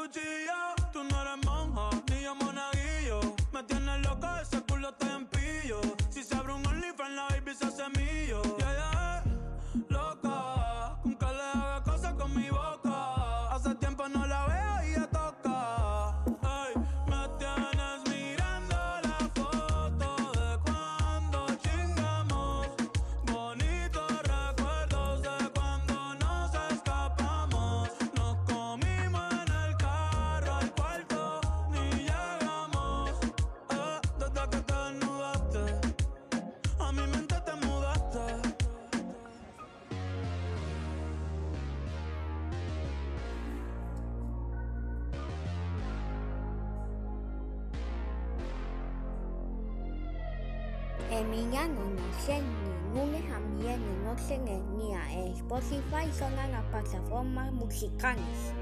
tu chillo. Tú no eres monja, ni yo monaguillo. Me tienes loco, ese culo te empillo. Si se abre un OnlyFans, la baby se hace mío. Y ella loca, con que le haga cosas con mi boca. Hace tiempo no la veo Emiliano Nasenni, lunes a viernes, no se le niega. Spotify son las plataformas musicales.